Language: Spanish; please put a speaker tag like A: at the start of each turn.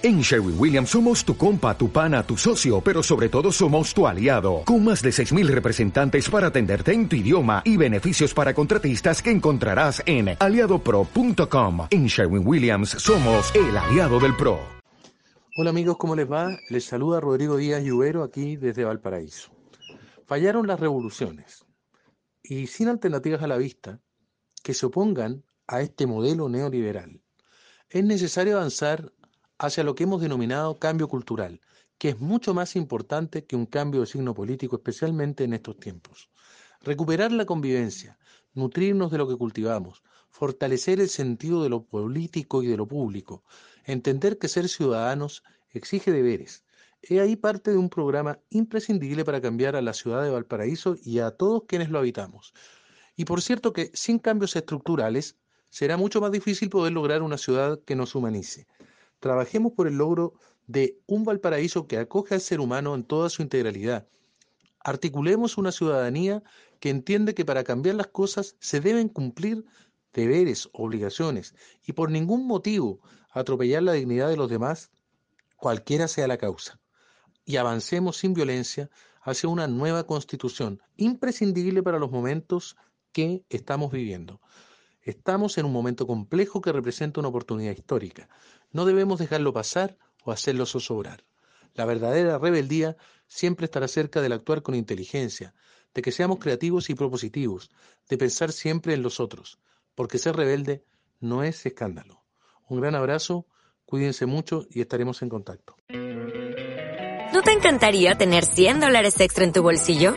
A: En Sherwin Williams somos tu compa, tu pana, tu socio, pero sobre todo somos tu aliado, con más de 6.000 representantes para atenderte en tu idioma y beneficios para contratistas que encontrarás en aliadopro.com. En Sherwin Williams somos el aliado del PRO.
B: Hola amigos, ¿cómo les va? Les saluda Rodrigo Díaz Lluvero aquí desde Valparaíso. Fallaron las revoluciones y sin alternativas a la vista que se opongan a este modelo neoliberal. Es necesario avanzar hacia lo que hemos denominado cambio cultural, que es mucho más importante que un cambio de signo político, especialmente en estos tiempos. Recuperar la convivencia, nutrirnos de lo que cultivamos, fortalecer el sentido de lo político y de lo público, entender que ser ciudadanos exige deberes. He ahí parte de un programa imprescindible para cambiar a la ciudad de Valparaíso y a todos quienes lo habitamos. Y por cierto que sin cambios estructurales será mucho más difícil poder lograr una ciudad que nos humanice. Trabajemos por el logro de un Valparaíso que acoge al ser humano en toda su integralidad. Articulemos una ciudadanía que entiende que para cambiar las cosas se deben cumplir deberes, obligaciones, y por ningún motivo atropellar la dignidad de los demás, cualquiera sea la causa. Y avancemos sin violencia hacia una nueva constitución, imprescindible para los momentos que estamos viviendo. Estamos en un momento complejo que representa una oportunidad histórica. No debemos dejarlo pasar o hacerlo zozobrar. La verdadera rebeldía siempre estará cerca del actuar con inteligencia, de que seamos creativos y propositivos, de pensar siempre en los otros, porque ser rebelde no es escándalo. Un gran abrazo, cuídense mucho y estaremos en contacto.
C: ¿No te encantaría tener 100 dólares extra en tu bolsillo?